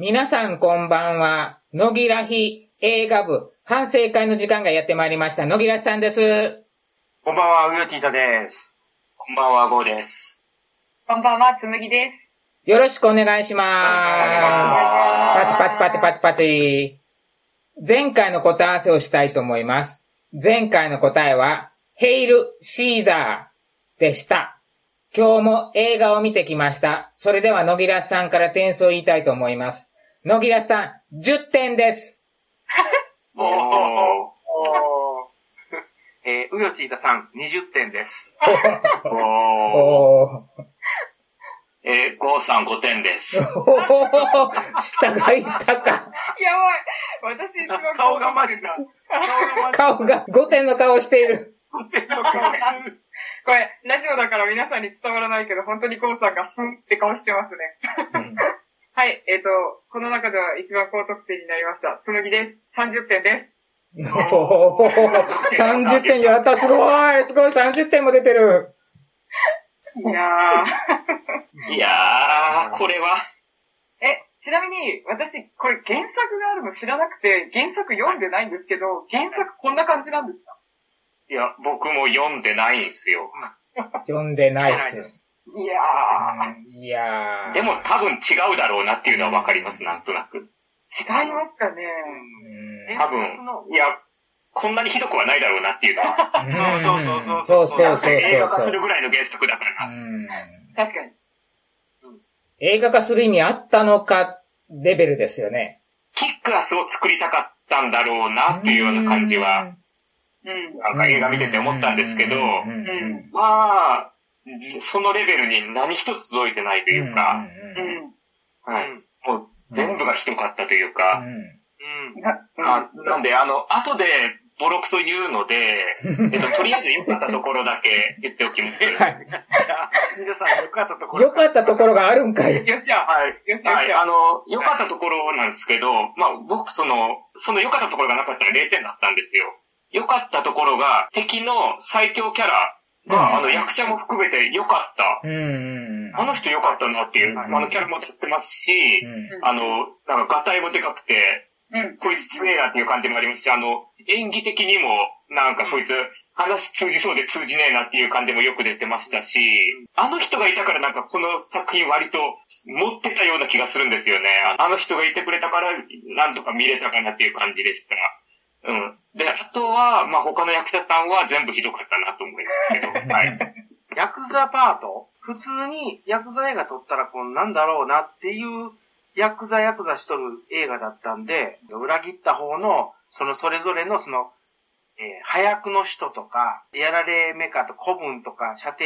皆さんこんばんは。野木らひ映画部反省会の時間がやってまいりました。野木らさんです。こんばんは、うよちいたです。こんばんは、ゴーです。こんばんは、つむぎです。よろしくお願いします。よろしくお願いしますパチパチパチパチパチ。前回の答え合わせをしたいと思います。前回の答えは、ヘイル・シーザーでした。今日も映画を見てきました。それでは野木らさんから点数を言いたいと思います。野木らさん、10 点です。おー。おーえー、うよちいたさん、20点です。おー。えー、ゴーさん5点です。おー、下がいったか。やばい。私一番顔がマジな。顔が5点の顔をしている。顔が顔してる。これ、ラジオだから皆さんに伝わらないけど、本当にコウさんがスンって顔してますね。はい、えっ、と、この中では一番高得点になりました。つむぎです。30点です。おー、30点やった、すごいすごい !30 点も出てるいやいやー、これは、ー。え、ちなみに、私、これ原作があるの知らなくて、原作読んでないんですけど、原作こんな感じなんですか？いや、僕も読んでないんですよ。読んでないっ。読んでないですいやー。いやー。でも多分違うだろうなっていうのはわかります、なんとなく。違いますかねうん多分、いや、こんなにひどくはないだろうなっていうのは、そうそうそう映画化すそう。るぐらいの原作だから。うん確かに。映画化する意味あったのか、レベルですよね。キックアスを作りたかったんだろうなっていうような感じは、うん。なんか映画見てて思ったんですけど。まあ、そのレベルに何一つ届いてないというか、うん。はい。もう全部がひどかったというか、うん。な、あなんで、あの、後でボロクソ言うので、えっと、とりあえず良かったところだけ言っておきます。はい。じゃあ、皆さん、よかったところ。よかったところがあるんかい。よっしゃ。はい。はい。よしよしよあの、良かったところなんですけど、まあ、僕、その、その良かったところがなかったら0点だったんですよ。良かったところが、敵の最強キャラうんが、あの、役者も含めて良かった。うん。あの人良かったなっていう、はいあのキャラも立ってますし、うんあの、なんか、ガタイもでかくて、うん。こいつ強えなっていう感じもありますし、あの、演技的にも、なんかこいつ、話通じそうで通じねえなっていう感じもよく出てましたし、あの人がいたからなんかこの作品割と持ってたような気がするんですよね。あの人がいてくれたから、なんとか見れたかなっていう感じでした。うん。で、あとは、まあ、他の役者さんは全部ひどかったなと思いますけど、はい。ヤクザパート？普通にヤクザ映画撮ったらこんなんだろうなっていう、ヤクザヤクザしとる映画だったんで、裏切った方の、そのそれぞれのその、えー早くの人とか、やられメカと古文とか、射程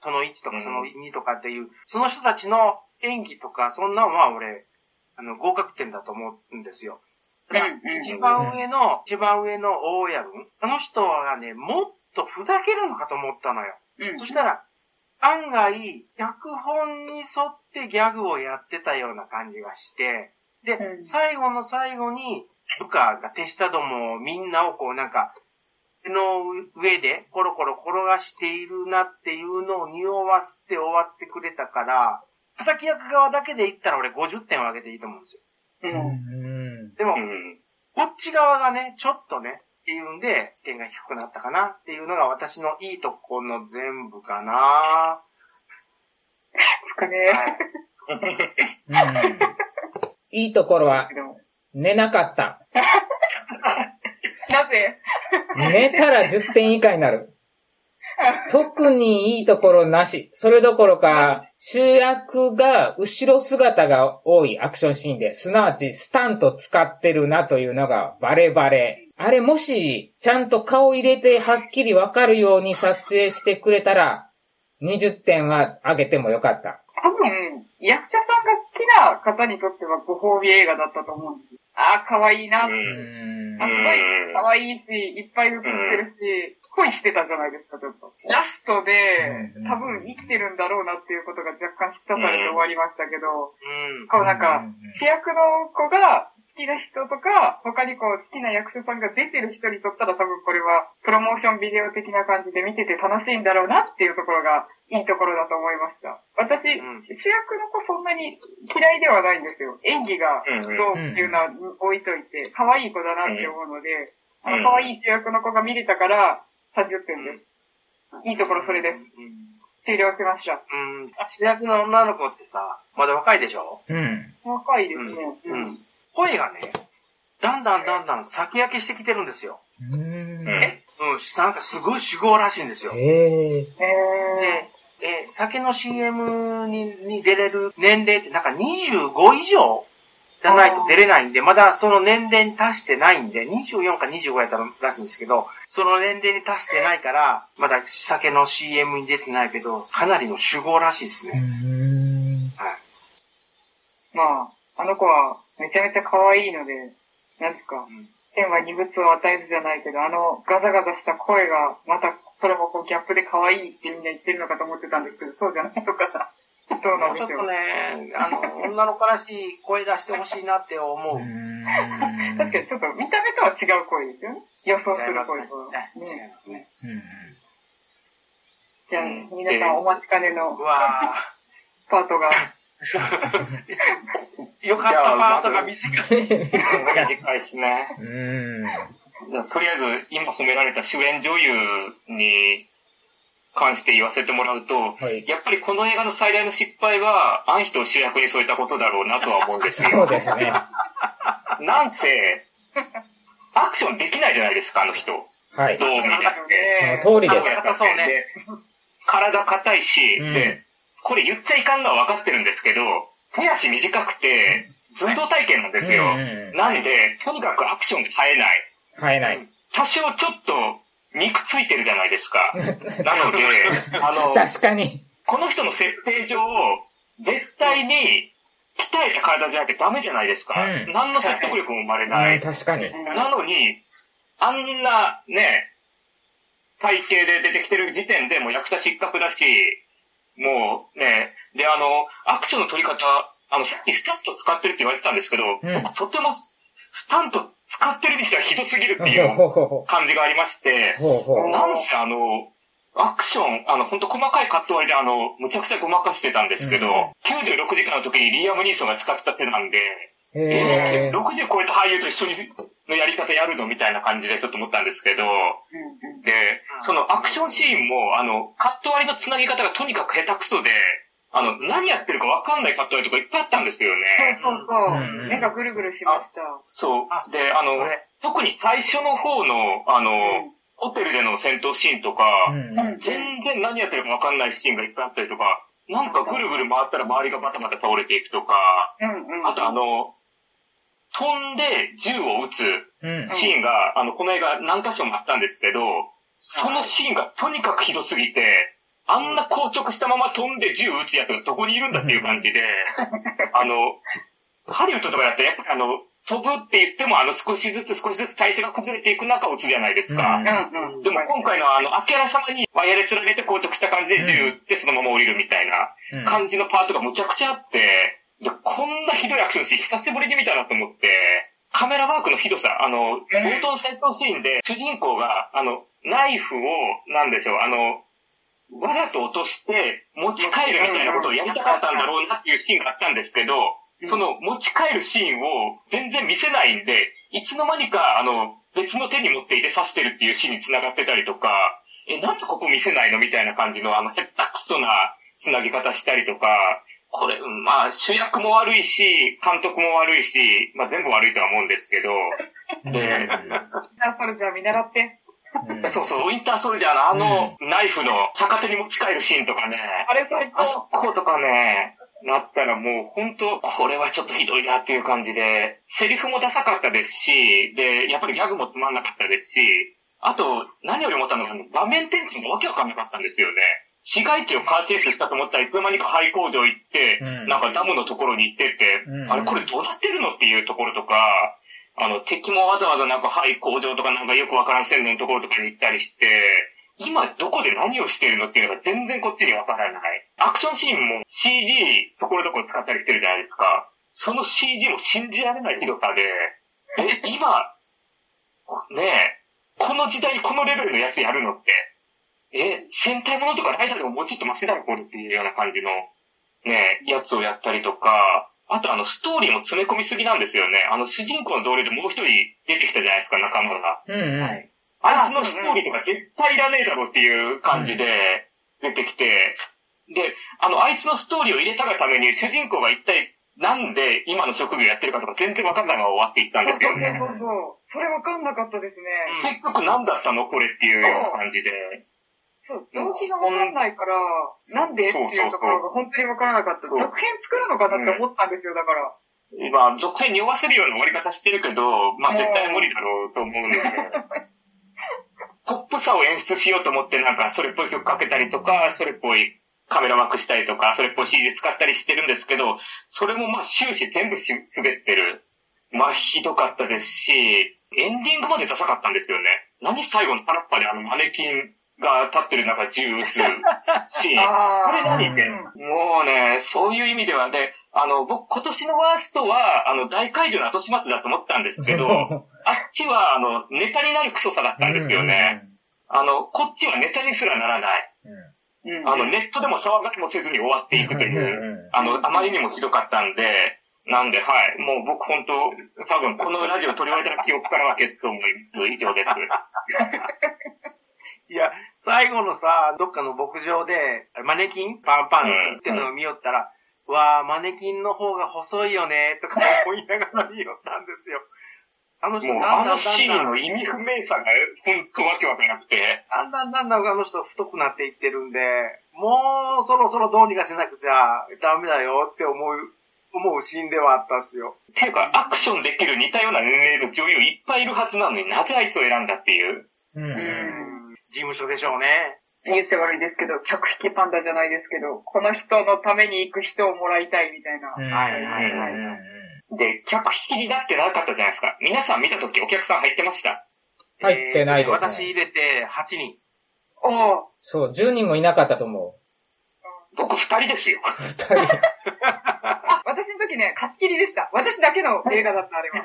その1とかうんその2とかっていう、その人たちの演技とか、そんなんは俺、あの、合格点だと思うんですよ。うん。一番上の、一番上の大家君あの人はね、もっとふざけるのかと思ったのよ。うん。そしたら、案外、脚本に沿ってギャグをやってたような感じがして、で、うん最後の最後に、部下が手下どもみんなをこうなんか、手の上でコロコロ転がしているなっていうのを匂わせて終わってくれたから、叩き役側だけで言ったら俺50点を上げていいと思うんですよ。う。うんん。でも、うん。こっち側がね、ちょっとね、っていうんで、点が低くなったかなっていうのが私のいいとこの全部かな。ですかね。はい。うんいいところは、寝なかった。なぜ？寝たら10点以下になる。特にいいところなし。それどころか、主役が後ろ姿が多いアクションシーンで、すなわちスタント使ってるなというのがバレバレ。あれもし、ちゃんと顔入れてはっきりわかるように撮影してくれたら、20点は上げてもよかった。多分、役者さんが好きな方にとってはご褒美映画だったと思うんです。ああ、可愛いな。ううんんあ、すごい可愛いし、いっぱい映ってるし、恋してたじゃないですか、ちょっと。ラストでうん、多分生きてるんだろうなっていうことが若干示唆されて終わりましたけど、うん。こうなんか、うん主役の子が好きな人とか、他にこう好きな役者さんが出てる人にとったら多分これはプロモーションビデオ的な感じで見てて楽しいんだろうなっていうところがいいところだと思いました。私、うん主役の子そんなに嫌いではないんですよ。演技がどうっていうのは置いといて、可愛い子だなって思うので、あの可愛い主役の子が見れたから30点です。いいところそれです。終了しました。うん。主役の女の子ってさ、まだ若いでしょ？うん。若いですね。うん。うん。声がね、だんだんだんだん先焼けしてきてるんですよ。うん。うんうん。なんかすごい主語らしいんですよ。へえ。へで、えー酒の CM にに出れる年齢ってなんか25以上？じゃないと出れないんで、まだその年齢に達してないんで、24か25やったらしいんですけど、その年齢に達してないから、まだ酒の CM に出てないけど、かなりの主語らしいですうね。ん。はい。まあ、あの子はめちゃめちゃ可愛いので、なんですか、うん天は二物を与えるじゃないけど、あのガザガザした声が、また、それもこうギャップで可愛いってみんな言ってるのかと思ってたんですけど、そうじゃないのかな。ちょっとね、あの、女の子らしい声出してほしいなって思う。確かにちょっと見た目とは違う声ですよね。予想する声と違いねますね。うん。じゃあうん、皆さんお待ちかねのうわパートが。ー よかったパートが短い。短いですね。うん。とりあえず、今褒められた主演女優に関して言わせてもらうと、はい。やっぱりこの映画の最大の失敗は、アンヒトを主役に添えたことだろうなとは思うんですよ。そうですね。なんせ、アクションできないじゃないですか、あの人。はい。どう見たって。その通りです。硬そうねで体硬いし、うんで、これ言っちゃいかんのは分かってるんですけど、手足短くて、寸胴体型なんですよ。うんうんなんで、とにかくアクションが生えない。生えない。多少ちょっと肉ついてるじゃないですか。なので、あの、確かに。この人の設定上、絶対に鍛えた体じゃなきゃダメじゃないですか。うん何の説得力も生まれうないん、。確かに。なのに、あんなね、体型で出てきてる時点でもう役者失格だし、もうね、で、あの、アクションの取り方、あの、さっきスタント使ってるって言われてたんですけど、うん僕とてもスタント使ってるにしてはひどすぎるっていほう感じがありまして。なんせあの、アクション、あの、ほんと細かいカット割りであの、むちゃくちゃごまかしてたんですけど、うん96時間の時にリアム・ニーソンが使ってた手なんで、へええ。60超えた俳優と一緒にのやり方やるのみたいな感じでちょっと思ったんですけど、で、そのアクションシーンも、あの、カット割りの繋ぎ方がとにかく下手くそで、あの、何やってるかわかんないカットとかいっぱいあったんですよね。そうそうそう。うん目がぐるぐるしました。そうあ。で、あの。特に最初の方の、あの、ホテルでの戦闘シーンとか、全然何やってるかわかんないシーンがいっぱいあったりとか、なんかぐるぐる回ったら周りがバタバタ倒れていくとか、うんうん。あとあの、飛んで銃を撃つうん。シーンが、あの、この映画何箇所もあったんですけど、そのシーンがとにかくひどすぎて、あんな硬直したまま飛んで銃撃つやつがどこにいるんだっていう感じで、あの、ハリウッドとかだってやっぱりあの、飛ぶって言ってもあの少しずつ少しずつ体勢が崩れていく中を撃つじゃないですか。うんうんうん。でも今回のあの、あけらさまにワイヤで連れて硬直した感じで銃撃ってそのまま降りるみたいなうん感じのパートがむちゃくちゃあって、でこんなひどいアクションシーン久しぶりに見たなと思って、カメラワークのひどさ、あの、冒頭の戦闘シーンで主人公が、あの、ナイフを、なんでしょう、あの、わざと落として持ち帰るみたいなことをやりたかったんだろうなっていうシーンがあったんですけど、その持ち帰るシーンを全然見せないんで、いつの間にか、あの、別の手に持っていて刺してるっていうシーンに繋がってたりとか、え、なんでここ見せないのみたいな感じの、あの、へったくそな繋ぎ方したりとか、これ、うんまあ、主役も悪いし、監督も悪いし、まあ全部悪いとは思うんですけど、で、じゃあ、それじゃあ見習って。うん。そうそう、ウィンターソルジャーのあの、ナイフの逆手に持ち帰るシーンとかね、あれ最あそ高。ことかね、なったらもう本当、これはちょっとひどいなっていう感じで、セリフもダサかったですし、で、やっぱりギャグもつまんなかったですし、あと、何より思ったのが、場面転換がわけわかんなかったんですよね。市街地をカーチェイスしたと思ったらいつの間にか廃工場行って、うん。なんかダムのところに行ってって、うん。あれこれどうなってるのっていうところとか、あの、敵もわざわざなんか、はい、工場とかなんかよくわからん線路のところとかに行ったりして、今どこで何をしてるのっていうのが全然こっちにわからない。アクションシーンも CG ところどころ使ったりしてるじゃないですか。その CG も信じられないひどさで、え、今、ねえ、この時代このレベルのやつやるのって、え、戦隊ものとかライダーでももうちょっとマシだろ、これっていうような感じの、ねえ、やつをやったりとか、あとあの、ストーリーも詰め込みすぎなんですよね。あの、主人公の同僚でもう一人出てきたじゃないですか、仲間が。うんうん。はいあいつのストーリーとか絶対いらねえだろっていう感じで出てきて、で、あの、あいつのストーリーを入れたがために主人公が一体なんで今の職業やってるかとか全然わかんないまま終わっていったんそうそうですよね。そうそうそう。それわかんなかったですね。結局何だったの？これっていうような感じで。そう、動機がわかんないから、なんでっていうところが本当にわからなかった。続編作るのかなって思ったんですよ、だから。今、続編に酔わせるような終わり方してるけど、まあ絶対無理だろうと思うので。ポップさを演出しようと思ってなんかそれっぽい曲かけたりとか、それっぽいカメラワークしたりとか、それっぽい CG 使ったりしてるんですけど、それもまあ終始全部し滑ってる。まあひどかったですし、エンディングまでダサかったんですよね。何最後のパラッパであのマネキンが立ってる中銃撃つし、あこれ何って、うんもうね、そういう意味ではね、あの、僕今年のワーストは、あの、大会場の後始末だと思ってたんですけど、あっちは、あの、ネタになるクソさだったんですよね。あの、こっちはネタにすらならない。うん。あの、ネットでも騒がれもせずに終わっていくという、あの、あまりにもひどかったんで、なんで、はい。もう僕本当、多分このラジオ取り終えたら記憶からは消すと思います。以上です。いや、最後のさ、どっかの牧場で、マネキン？パンパンってのを見よったら、わあマネキンの方が細いよね、とか思いながら見よったんですよ。あの人、もう、だんだんあのシーンの意味不明さが、本当わけわかんなくて、だんだんだんだんあの人太くなっていってるんで、もうそろそろどうにかしなくちゃダメだよって思う、思うシーンではあったんですよ。っていうか、アクションできる似たような年齢の女優いっぱいいるはずなのになぜあいつを選んだっていう？うんうんうん事務所でしょうね。言っちゃ悪いですけど、客引きパンダじゃないですけど、この人のために行く人をもらいたいみたいな。うんはいはいはいうんで、客引きになってなかったじゃないですか。皆さん見たときお客さん入ってました？入ってないですねえー私入れて8人。おおそう、10人もいなかったと思僕二人ですよ。う。二人。あ、私の時ね、貸し切りでした。私だけの映画だった、あれは。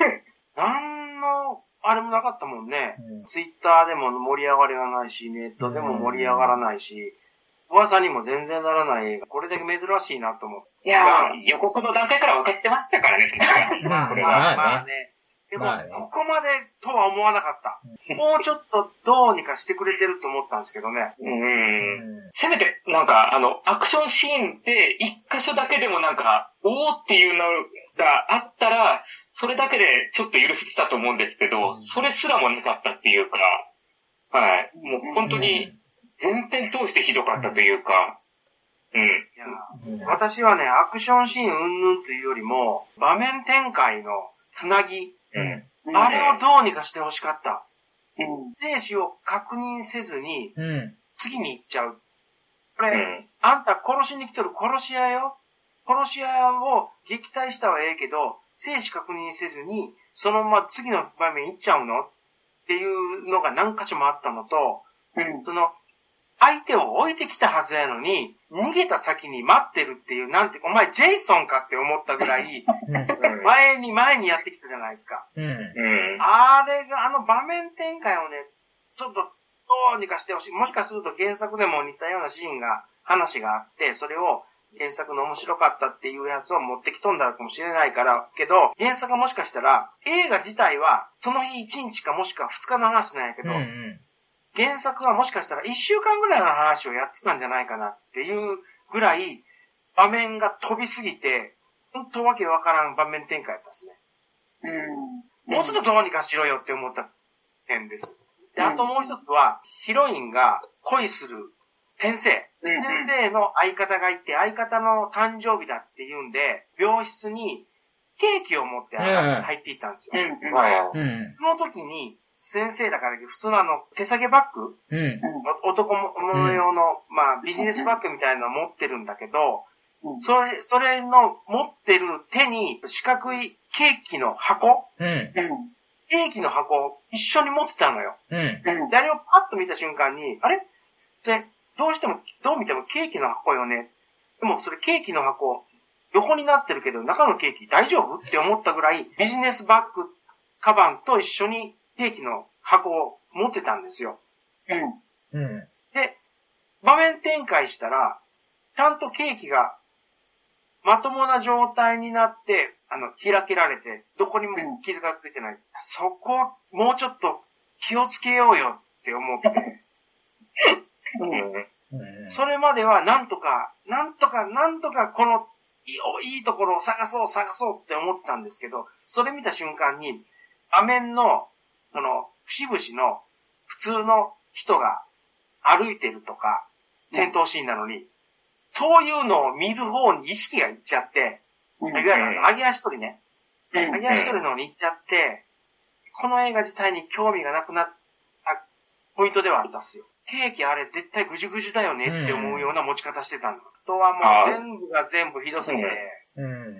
なんの、あれもなかったもんね。うんツイッターでも盛り上がりがないし、ネットでも盛り上がらないし、噂にも全然ならない映画。これだけ珍しいなと思って。いやまあ予告の段階から分かってましたからね、まあこれは。まあまあね。でも、ここまでとは思わなかった。もうちょっとどうにかしてくれてると思ったんですけどね。うん。せめて、なんか、あの、アクションシーンで一箇所だけでもなんか、おーっていうのがあったら、それだけでちょっと許せてたと思うんですけど、それすらもなかったっていうか、はい。もう本当に全編通してひどかったというか、うん。いやうん私はね、アクションシーン云々というよりも、場面展開のつなぎ、うん。ーあれをどうにかしてほしかった。うん。生死を確認せずに、うん。次に行っちゃう。これ、うん。あんた殺しに来とる殺し屋よ。殺し屋を撃退したはええけど、生死確認せずに、そのまま次の場面行っちゃうの？っていうのが何箇所もあったのと、うん。その、相手を置いてきたはずやのに、逃げた先に待ってるっていう、なんて、お前ジェイソンかって思ったぐらい、前に前にやってきたじゃないですか。うん。うん。あれが、あの場面展開をね、ちょっとどうにかしてほしい。もしかすると原作でも似たようなシーンが、話があって、それを原作の面白かったっていうやつを持ってきとんだかもしれないから、けど、原作がもしかしたら、映画自体は、その日1日かもしくは2日の話なんやけど、うん。原作はもしかしたら1週間ぐらいの話をやってたんじゃないかなっていうぐらい、場面が飛びすぎて、本当わけわからん場面展開だったんですね。うん。もうちょっとどうにかしろよって思った点です。で、うんあともう一つは、ヒロインが恋する先生。うん。先生の相方がいて、相方の誕生日だっていうんで、病室にケーキを持ってうん入っていったんですよ。その時に、先生だから普通のあの、手提げバッグ？うん。お男物用の、まあ、ビジネスバッグみたいなの持ってるんだけど、うんそれ、それの持ってる手に四角いケーキの箱？うん。うん。ケーキの箱を一緒に持ってたのよ。うん。うんで、あれをパッと見た瞬間に、あれ？で、どうしても、どう見てもケーキの箱よね。でも、それケーキの箱、横になってるけど、中のケーキ大丈夫？って思ったぐらい、ビジネスバッグ、カバンと一緒にケーキの箱を持ってたんですよ。うん。うん。で、場面展開したら、ちゃんとケーキが、まともな状態になって、あの、開けられて、どこにも傷がついてない。そこ、もうちょっと気をつけようよって思って。うんうん。それまではなんとか、なんとか、なんとかこのいいいいところを探そう、探そうって思ってたんですけど、それ見た瞬間に、画面の、その、節々の普通の人が歩いてるとか、戦闘シーンなのに、そういうのを見る方に意識がいっちゃって、うんいわゆる揚げ足取りね。うん揚げ足取りの方に行っちゃって、この映画自体に興味がなくなったポイントではあったっすよ。ケーキあれ絶対ぐじゅぐじゅだよねって思うような持ち方してたの。あとはもう全部が全部ひどすぎて、うん。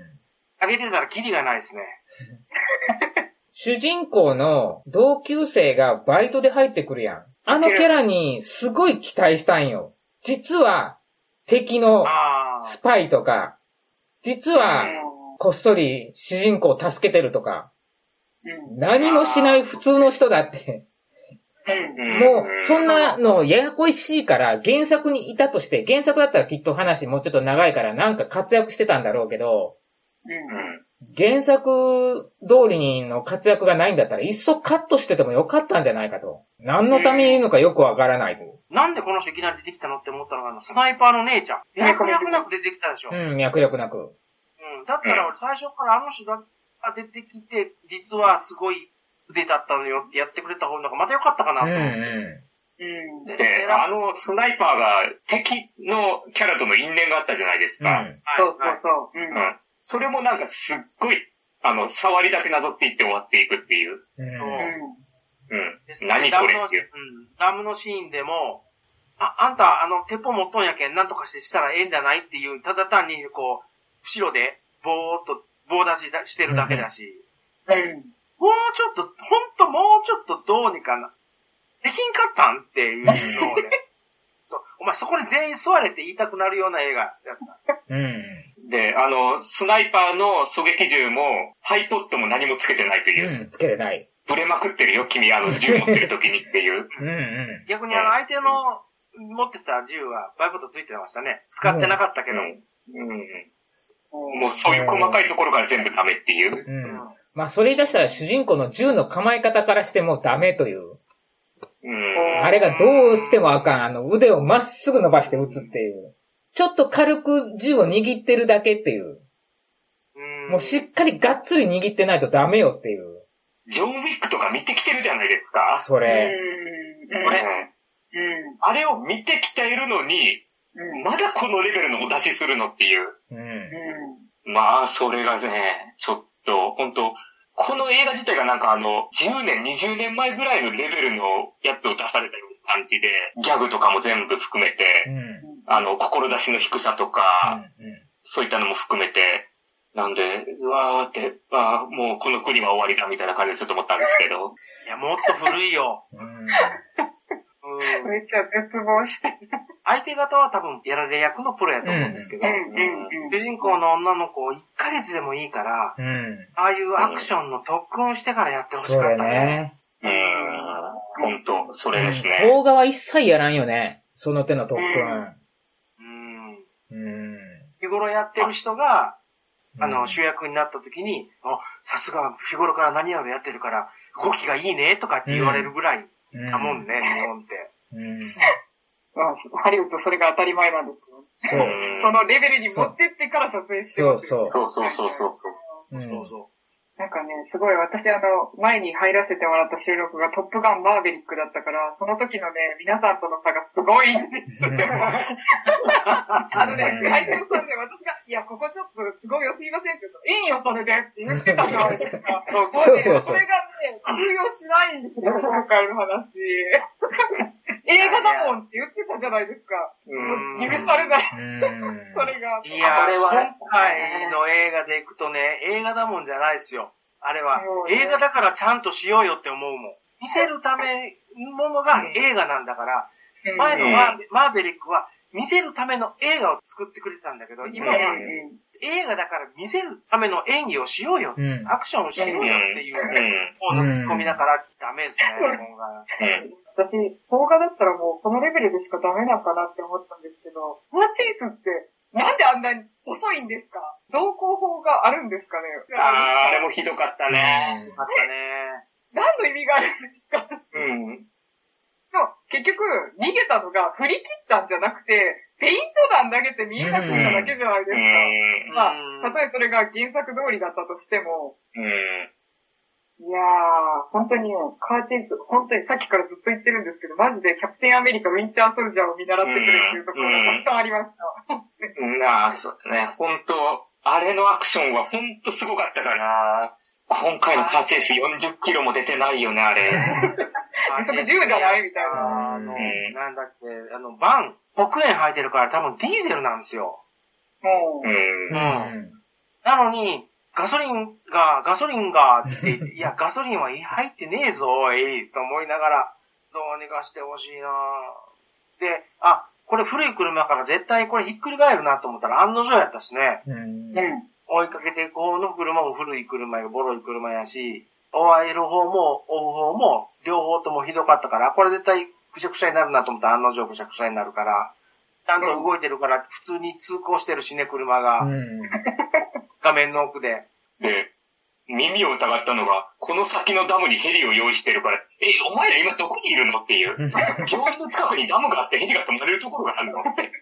揚げてたらキリがないですね。主人公の同級生がバイトで入ってくるやん。あのキャラにすごい期待したんよ。実は敵のあスパイとか、実はこっそり主人公を助けてるとか、うん。何もしない普通の人だって。もう、そんなのややこしいから、原作にいたとして、原作だったらきっと話もうちょっと長いからなんか活躍してたんだろうけど、うん原作通りの活躍がないんだったら、いっそカットしててもよかったんじゃないかと。何のために言うのかよくわからないと。あ。なんでこの人いきなり出てきたのって思ったのが、あの、スナイパーの姉ちゃん。脈絡なく出てきたでしょ。うん、脈絡なく。うん。だったら俺最初からあの人が出てきて、実はすごい腕だったのよってやってくれた方がまた良かったかなとうん思って。ううんであのスナイパーが敵のキャラとの因縁があったじゃないですん。か。うん。そうそうはいそう。うんうん。それもなんかすっごい、あの、触りだけなぞっていって終わっていくっていう。うんそううん。です何これっていう。うん。ダムのシーンでも、あ、あんた、あの、鉄砲持っとんやけん、なんとかしてしたらええんじゃないっていう、ただ単に、こう、後ろで、ぼーっと、棒立ちだしてるだけだし、うん。もうちょっと、ほんともうちょっとどうにかな、できんかったんっていうのをね、と お前そこに全員座れって言いたくなるような映画やった。うん。で、あの、スナイパーの狙撃銃も、ハイポットも何もつけてないという。うん、つけてない。ブレまくってるよ、君、あの、銃持ってる時にっていう。うんう逆にあの、相手の持ってた銃はバイブットついてましたね。使ってなかったけど。うん。うん。もうそういう細かいところから全部ダメっていう。ん。ううんん。まあ、それ言い出したら主人公の銃の構え方からしてもダメという。うん。あれがどうしてもあかん。あの、腕をまっすぐ伸ばして撃つっていう。ちょっと軽く銃を握ってるだけっていう。うんもうしっかりがっつり握ってないとダメよっていう。ジョン・ウィックとか見てきてるじゃないですか。うん。それ。うん。これ、うん。あれを見てきているのに、うん。まだこのレベルのお出しするのっていう。うん。うん。まあ、それがね、ちょっと、本当この映画自体がなんかあの、10年、20年前ぐらいのレベルのやつを出されたような感じで、ギャグとかも全部含めて、うん。うん。あの、志の低さとか、そういったのも含めて、なんで、うわーって、あーもうこの国は終わりだみたいな感じでちょっと思ったんですけど。いや、もっと古いよ。うん。うん。めっちゃ絶望して。相手方は多分やられ役のプロやと思うんですけど、うん。うん。主人公の女の子を1ヶ月でもいいから、うん。ああいうアクションの特訓をしてからやってほしかったね。ね。うーん、本当それですね。邦画は一切やらんよね。その手の特訓。日頃やってる人が、あの、うん主役になった時に、あ、さすが日頃から何やろやってるから、動きがいいね、とかって言われるぐらいだもんね、日本って。うん。まあ、ハリウッドそれが当たり前なんですけど。そう。うんそのレベルに持ってってから撮影してますよ。そうそうそうそうそうそう。うんそうそう。なんかね、すごい私あの、前に入らせてもらった収録がトップガンマーベリックだったから、その時のね、皆さんとの差がすごいんですよ。あのね、会長さんね、私が、いや、ここちょっとすごいよ、すいませんって言うと、いいよ、それでって言ってたじゃないですか。そうそうそうそれがね、通用しないんですよ、今回の話。映画だもんって言ってたじゃないですか。うん。許されない、うん。それが。いやー、これは。今回の映画でいくとね、映画だもんじゃないですよ。あれは。映画だからちゃんとしようよって思うもん。見せるためものが映画なんだから、うん。前のうん。マーベマーベリックは見せるための映画を作ってくれてたんだけど、今はうん映画だから見せるための演技をしようよ。うん。アクションをしようよっていううん。方のツッコミだからダメですね。私、動画だったらもうこのレベルでしかダメなのかなって思ったんですけど、パーチースってなんであんなに細いんですか？動向法があるんですかね？あー、あれもひどかったね。あったね。何の意味があるんですか？うん。でも結局、逃げたのが振り切ったんじゃなくて、ペイント弾投げて見えなくしただけじゃないでうすん。か。うんまあ、たとえそれが原作通りだったとしても、うん。いやー、本当にね、カーチェイス、本当にさっきからずっと言ってるんですけど、マジでキャプテンアメリカ、ウィンターソルジャーを見習ってくれっていうところがたくさんありました。なあ、そうね、本当あれのアクションは本当すごかったから、今回のカーチェイス40キロも出てないよね、あれ。時速10じゃないみたいな。あの、うんなんだっけ、あの、バン、黒煙入ってるから多分ディーゼルなんですよ。もう、うん。うん。なのに、ガソリンが、ガソリンがって言って、いや、ガソリンは入ってねえぞ、おい、と思いながら、どうにかしてほしいなで、あ、これ古い車から絶対これひっくり返るなと思ったら案の定やったしね。うん。うん。追いかけていく方の車も古い車や、ボロい車やし、追える方も追う方も、両方ともひどかったから、これ絶対くしゃくしゃになるなと思ったら案の定くしゃくしゃになるから、ちゃんと動いてるから、普通に通行してるしね、車が、うん。画面の奥で。で、耳を疑ったのが、この先のダムにヘリを用意してるから、え、お前ら今どこにいるの？っていう。病院の近くにダムがあってヘリが止まれるところがあるのって。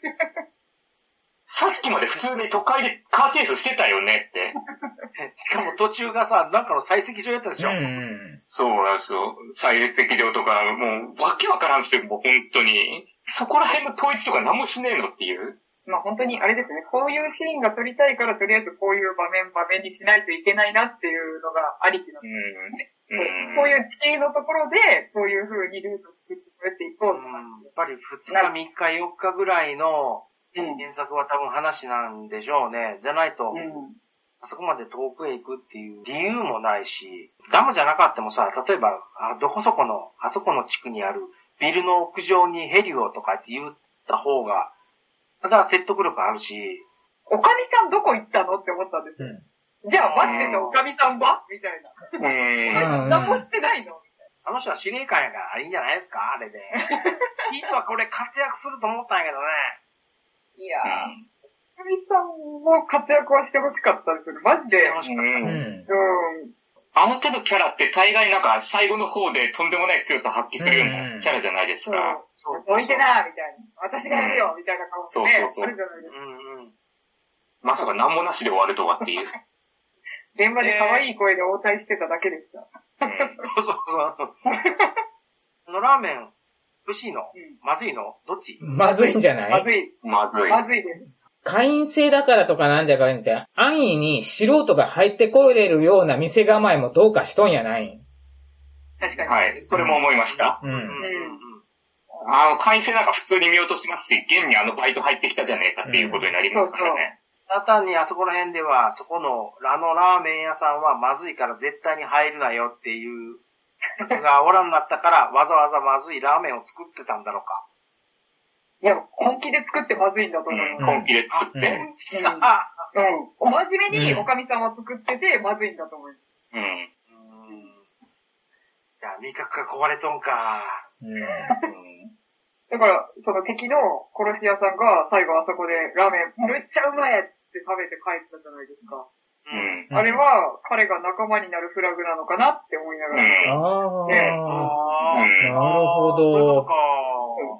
さっきまで普通に都会でカーテースしてたよねって。しかも途中がさ、なんかの採石場やったでしょ。うん。そうなんですよ。採石場とか、もう、わけわからんすよ、もう本当に。そこら辺の統一とか何もしねえのっていう。まあ本当にあれですね、こういうシーンが撮りたいからとりあえずこういう場面場面にしないといけないなっていうのがありきなんうです。ん。うん。こういう地形のところで、こういう風にルートを作っていこうとか。うんやっぱり2日、3日、4日ぐらいのうん。原作は多分話なんでしょうね。じゃないと、うん。あそこまで遠くへ行くっていう理由もないし、ダムじゃなかったもさ、例えば、あどこそこの、あそこの地区にあるビルの屋上にヘリをとかって言った方が、また説得力あるし、おかみさんどこ行ったのって思ったんですよ。じゃあ待ってたおかみさんは？みたいな。うん。うん何もしてないの？あの人は司令官やからいいんじゃないですか？あれで。いいはこれ活躍すると思ったんやけどね。いやー、おかみさんも活躍はしてほしかったですよね。マジで。う。うんん。うん。あの手のキャラって大概なんか最後の方でとんでもない強さ発揮するようなキャラじゃないですそう。か。そう置いてなみたいな。私がやるよみたいな顔してね。そうそうそうあるじゃないですか。うんうん。まさか何もなしで終わるとはっていう。現場で可愛い声で応対してただけでした。うん そうそうそう。このラーメン、美味しいの？うんまずいの？どっち？まずいんじゃない？まずい。まずい。まずいです。会員制だからとかなんじゃかんじゃ、安易に素人が入ってこれるような店構えもどうかしとんやない確かに。はい。それも思いました。う。うんんうんうん。あの、会員制なんか普通に見落としますし、現にあのバイト入ってきたじゃねえかっていうことになりますからね。ただ単にあそこら辺では、そこの、あのラーメン屋さんはまずいから絶対に入るなよっていう、人がおらんなったから、わざわざまずいラーメンを作ってたんだろうか。いや、本気で作ってまずいんだと思うん。う。本気で作っうんて。本気か。うん。お真面目におかみさんは作ってて、まずいんだと思う。うん。うん。いや、味覚が壊れとんか。うん。だから、その敵の殺し屋さんが最後あそこでラーメンめっちゃうまいっつって食べて帰ったじゃないですか。ううん。ん。あれは彼が仲間になるフラグなのかなって思いながら。ああ。なるほど。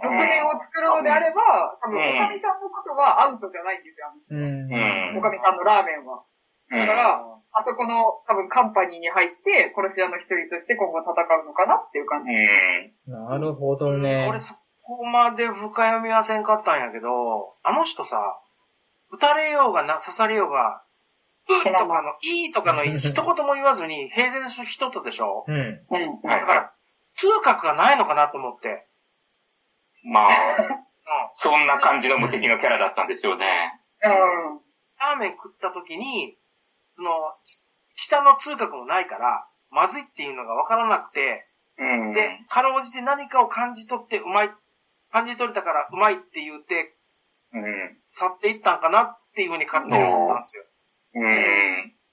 続編を作るのであれば、多分おかみさんのことはアウトじゃないんですよ。うん。うんおかみさんのラーメンは。うんだから、あそこの多分カンパニーに入って、殺し屋の一人として今後戦うのかなっていう感じ。うん。なるほどね。俺そこまで深読みはせんかったんやけど、あの人さ、撃たれようがな、刺されようが、うっとかの、いいとかの一言も言わずに平然する人とでしょ？うん。うん。だから、痛覚がないのかなと思って。まあ、うん。そんな感じの無敵のキャラだったんですよね。うん。ラーメン食った時に、その、ち下の通覚もないから、まずいっていうのがわからなくて、うん。で、かろうじて何かを感じ取ってうまい、感じ取れたからうまいって言って、うん。去っていったんかなっていうふうに勝手に思ったんですよ。うん。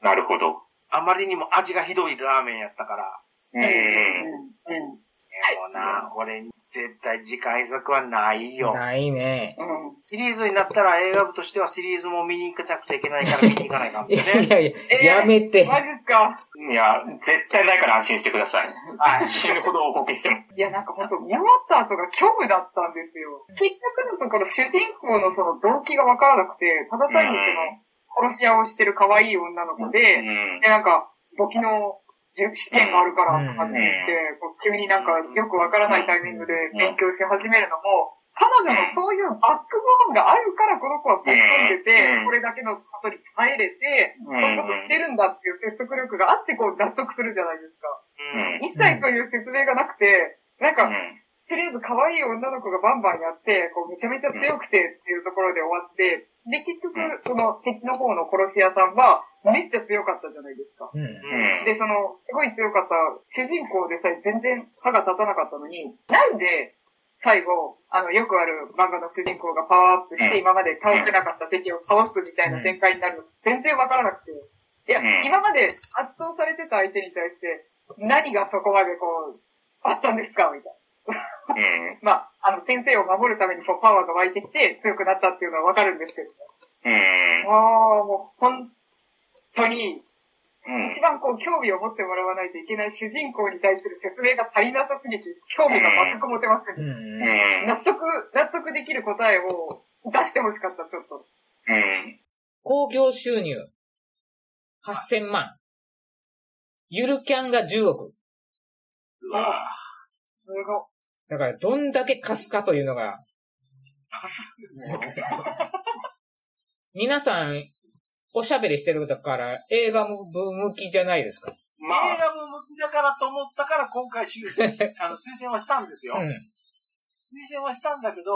なるほど。あまりにも味がひどいラーメンやったから。うん。うん。うん。でもな、これ絶対次回作はないよ。ないね。うん。シリーズになったら映画部としてはシリーズも見に行かなくちゃいけないから見に行かないかん。いね。やいやいえーや、やめて。マジっすかいや、絶対ないから安心してください。はい。死ぬほど報告しても。いや、なん。か本当見終わった後が虚無だったん。ですよ。結局のところ主人公のその動機がわからなくて、ただ単にその、殺し屋をしてる可愛い女の子うで、ん。で、なんか、簿記の試験があるからとかって言って、こう急になんかよくわからないタイミングで勉強し始めるのも、彼女のそういうバックボーンがあるからこの子はぶっ飛んでてうん、これだけのことに耐えれて、うんそういうことしてるんだっていう説得力があってこう納得するじゃないですか。うん。一切そういう説明がなくて、なんか、うん。とりあえず可愛い女の子がバンバンやって、こうめちゃめちゃ強くてっていうところで終わって、で、結局うん、その敵の方の殺し屋さんはめっちゃ強かったじゃないですか。うん。うん。で、その、すごい強かった主人公でさえ全然歯が立たなかったのに、なんで最後、あの、よくある漫画の主人公がパワーアップしてうん今まで倒せなかった敵を倒すみたいな展開になるの全然わからなくて。いや、うん今まで圧倒されてた相手に対して、何がそこまでこう、あったんですか？みたいな。うん。まあ、あの、先生を守るためにこうパワーが湧いてきて強くなったっていうのはわかるんですけど。うん。ああ、もう本当に、うん。一番こう興味を持ってもらわないといけない主人公に対する説明が足りなさすぎて、興味が全く持てません。うん。うん。納得、納得できる答えを出してほしかった、ちょっと。うん。興行収入8000万。ゆるキャンが10億。うわすごだから、どんだけ貸すかというのが、皆さん、おしゃべりしてるから、映画部向きじゃないですか。まあ、映画部向きだからと思ったから今回修正、あの、推薦はしたんですよ。うん。推薦はしたんだけど、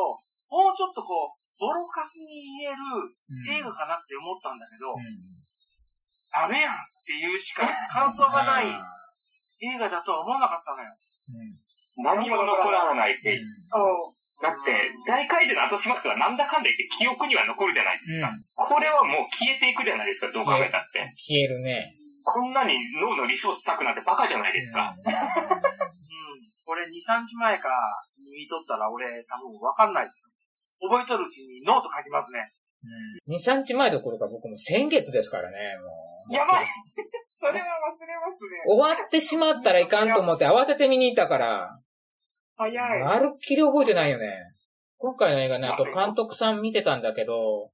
もうちょっとこう、ボロカスに言える映画かなって思ったんだけど、ダメやんっていうしか感想がない映画だとは思わなかったのよ。何も残らないって。い。そう。だって、大怪獣の後始末はなんだかんだ言って記憶には残るじゃないですか。うんこれはもう消えていくじゃないですか、どう考えたって。消えるね。こんなに脳のリソース割くなんてバカじゃないですか。うん。俺2、3日前か見とったら俺多分わかんないですよ。覚えとるうちにノート書きますね。うん。2、3日前どころか僕も先月ですからね、もう。やばい。それは忘れますね。終わってしまったらいかんと思って慌てて見に行ったから、早い。まるっきり覚えてないよね。今回の映画ね、あと監督さん見てたんだけど、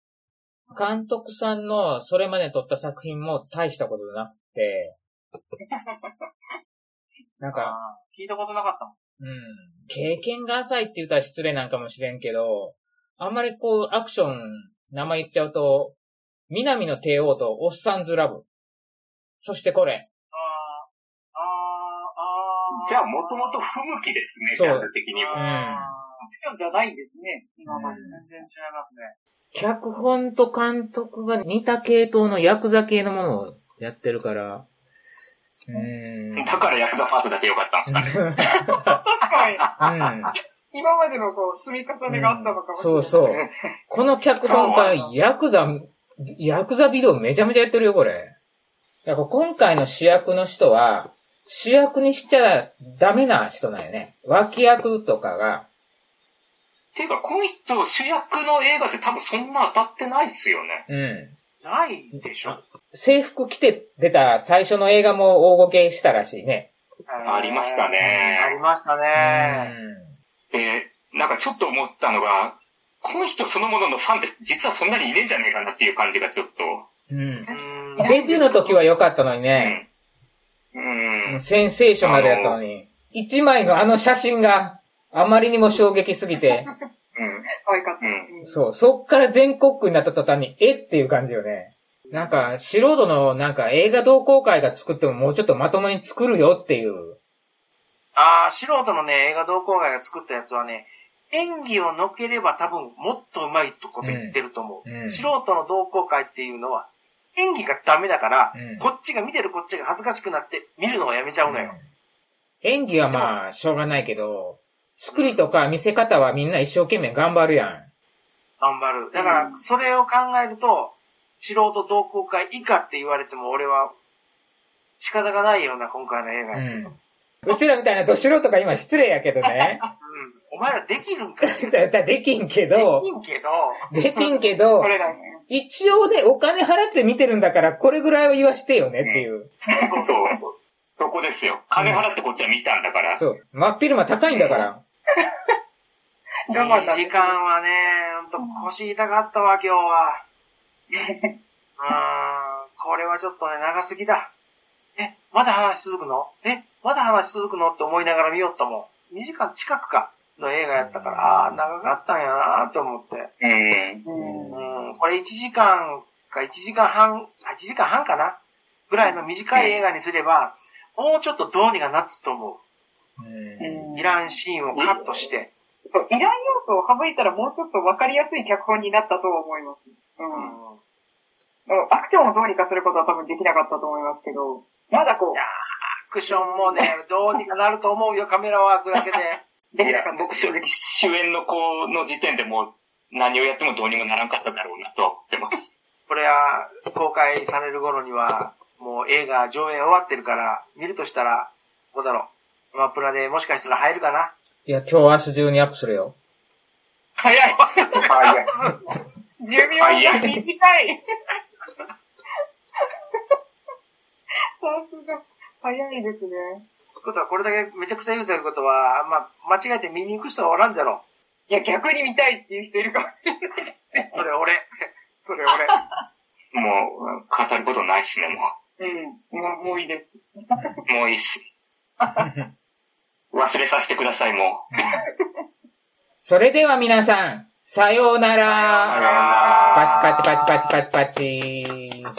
監督さんのそれまで撮った作品も大したことなくて、なんか、聞いたことなかったもん。うん、経験が浅いって言ったら失礼なんかもしれんけど、あんまりこう、アクション、名前言っちゃうと、南の帝王とオッサンズラブ。そしてこれ。じゃあ、もともと不向きですね、ジャンル的には。あアクションじゃないんですね、今まで。ー全然違いますね。脚本と監督が似た系統のヤクザ系のものをやってるから、うーん。だからヤクザパートだけ良かったんですかね。確かに。うん。今までのこう、積み重ねがあったのかもしれない。そうそう。この脚本家、ヤクザ、ヤクザビデオめちゃめちゃやってるよ、これ。だから今回の主役の人は、主役にしちゃダメな人なんよね。脇役とかが、ていうか、この人主役の映画って多分そんな当たってないっすよね。うん。ないでしょ。制服着て出た最初の映画も大ごけしたらしいね。ありましたねありましたうね。ん。で、なんかちょっと思ったのが、この人そのもののファンって実はそんなにいねえんじゃねえかなっていう感じがちょっと。うん。うんデビューの時は良かったのにね。うん。うん。センセーショナルやったのに。一枚のあの写真があまりにも衝撃すぎて、可愛かった。うんうんそう、そっから全国区になった途端に、えっていう感じよね。なんか、素人のなんか映画同好会が作ってももうちょっとまともに作るよっていう。ああ、素人のね、映画同好会が作ったやつはね、演技をのければ多分もっと上手いとこと言ってると思う。うんうん素人の同好会っていうのは、演技がダメだから、うんこっちが見てるこっちが恥ずかしくなって見るのをやめちゃうのよ。演技はまあ、しょうがないけど、作りとか見せ方はみんな一生懸命頑張るやん。頑張る。だから、それを考えると、素人同好会以下って言われても俺は仕方がないような今回の映画やけど。うん。うちらみたいなど素人が今失礼やけどね。お前らできるんかい でだだできんけど、きんけど、できんけどこ、れだね。一応ね、お金払って見てるんだから、これぐらいは言わしてよねっていう。そうそうそう。そこですよ。金払ってこっちは見たんだから。そう。真っ昼間高いんだから。いい時間はね、ほんと腰痛かったわ、今日は。うーん、これはちょっとね、長すぎだ。え、まだ話続くの？え、まだ話続くの？って思いながら見よったもん。2時間近くか、の映画やったから、ああー、長かったんやなと思って。うん。うん。うん、これ1時間か1時間半、8時間半かな？ぐらいの短い映画にすれば、もうちょっとどうにかなっつと思うんう。いらんシーンをカットして。そう、いらん要素を省いたらもうちょっとわかりやすい脚本になったと思います。うん。うんアクションをどうにかすることは多分できなかったと思いますけど、まだこいやアクションもね、どうにかなると思うよ、カメラワークだけで。う、でいや。僕正直主演の子の時点でもう何をやってもどうにもならんかっただろうなとは思ってます。これは公開される頃には、もう映画上映終わってるから、見るとしたら、どうだろう。マプラでもしかしたら入るかな。いや、今日明日中にアップするよ。早い。早い。寿命が短い。さすが。早いですね。ことは、これだけめちゃくちゃ言うということは、まあ、間違えて見に行く人はおらんじゃろ。いや、逆に見たいっていう人いるかも。それ俺。それ俺。もう、語ることないっすね、もうん。もう、もういいです。う。もういいっす。忘れさせてください、もう。それでは皆さん、さような。らパチパチパチパチパチパチ。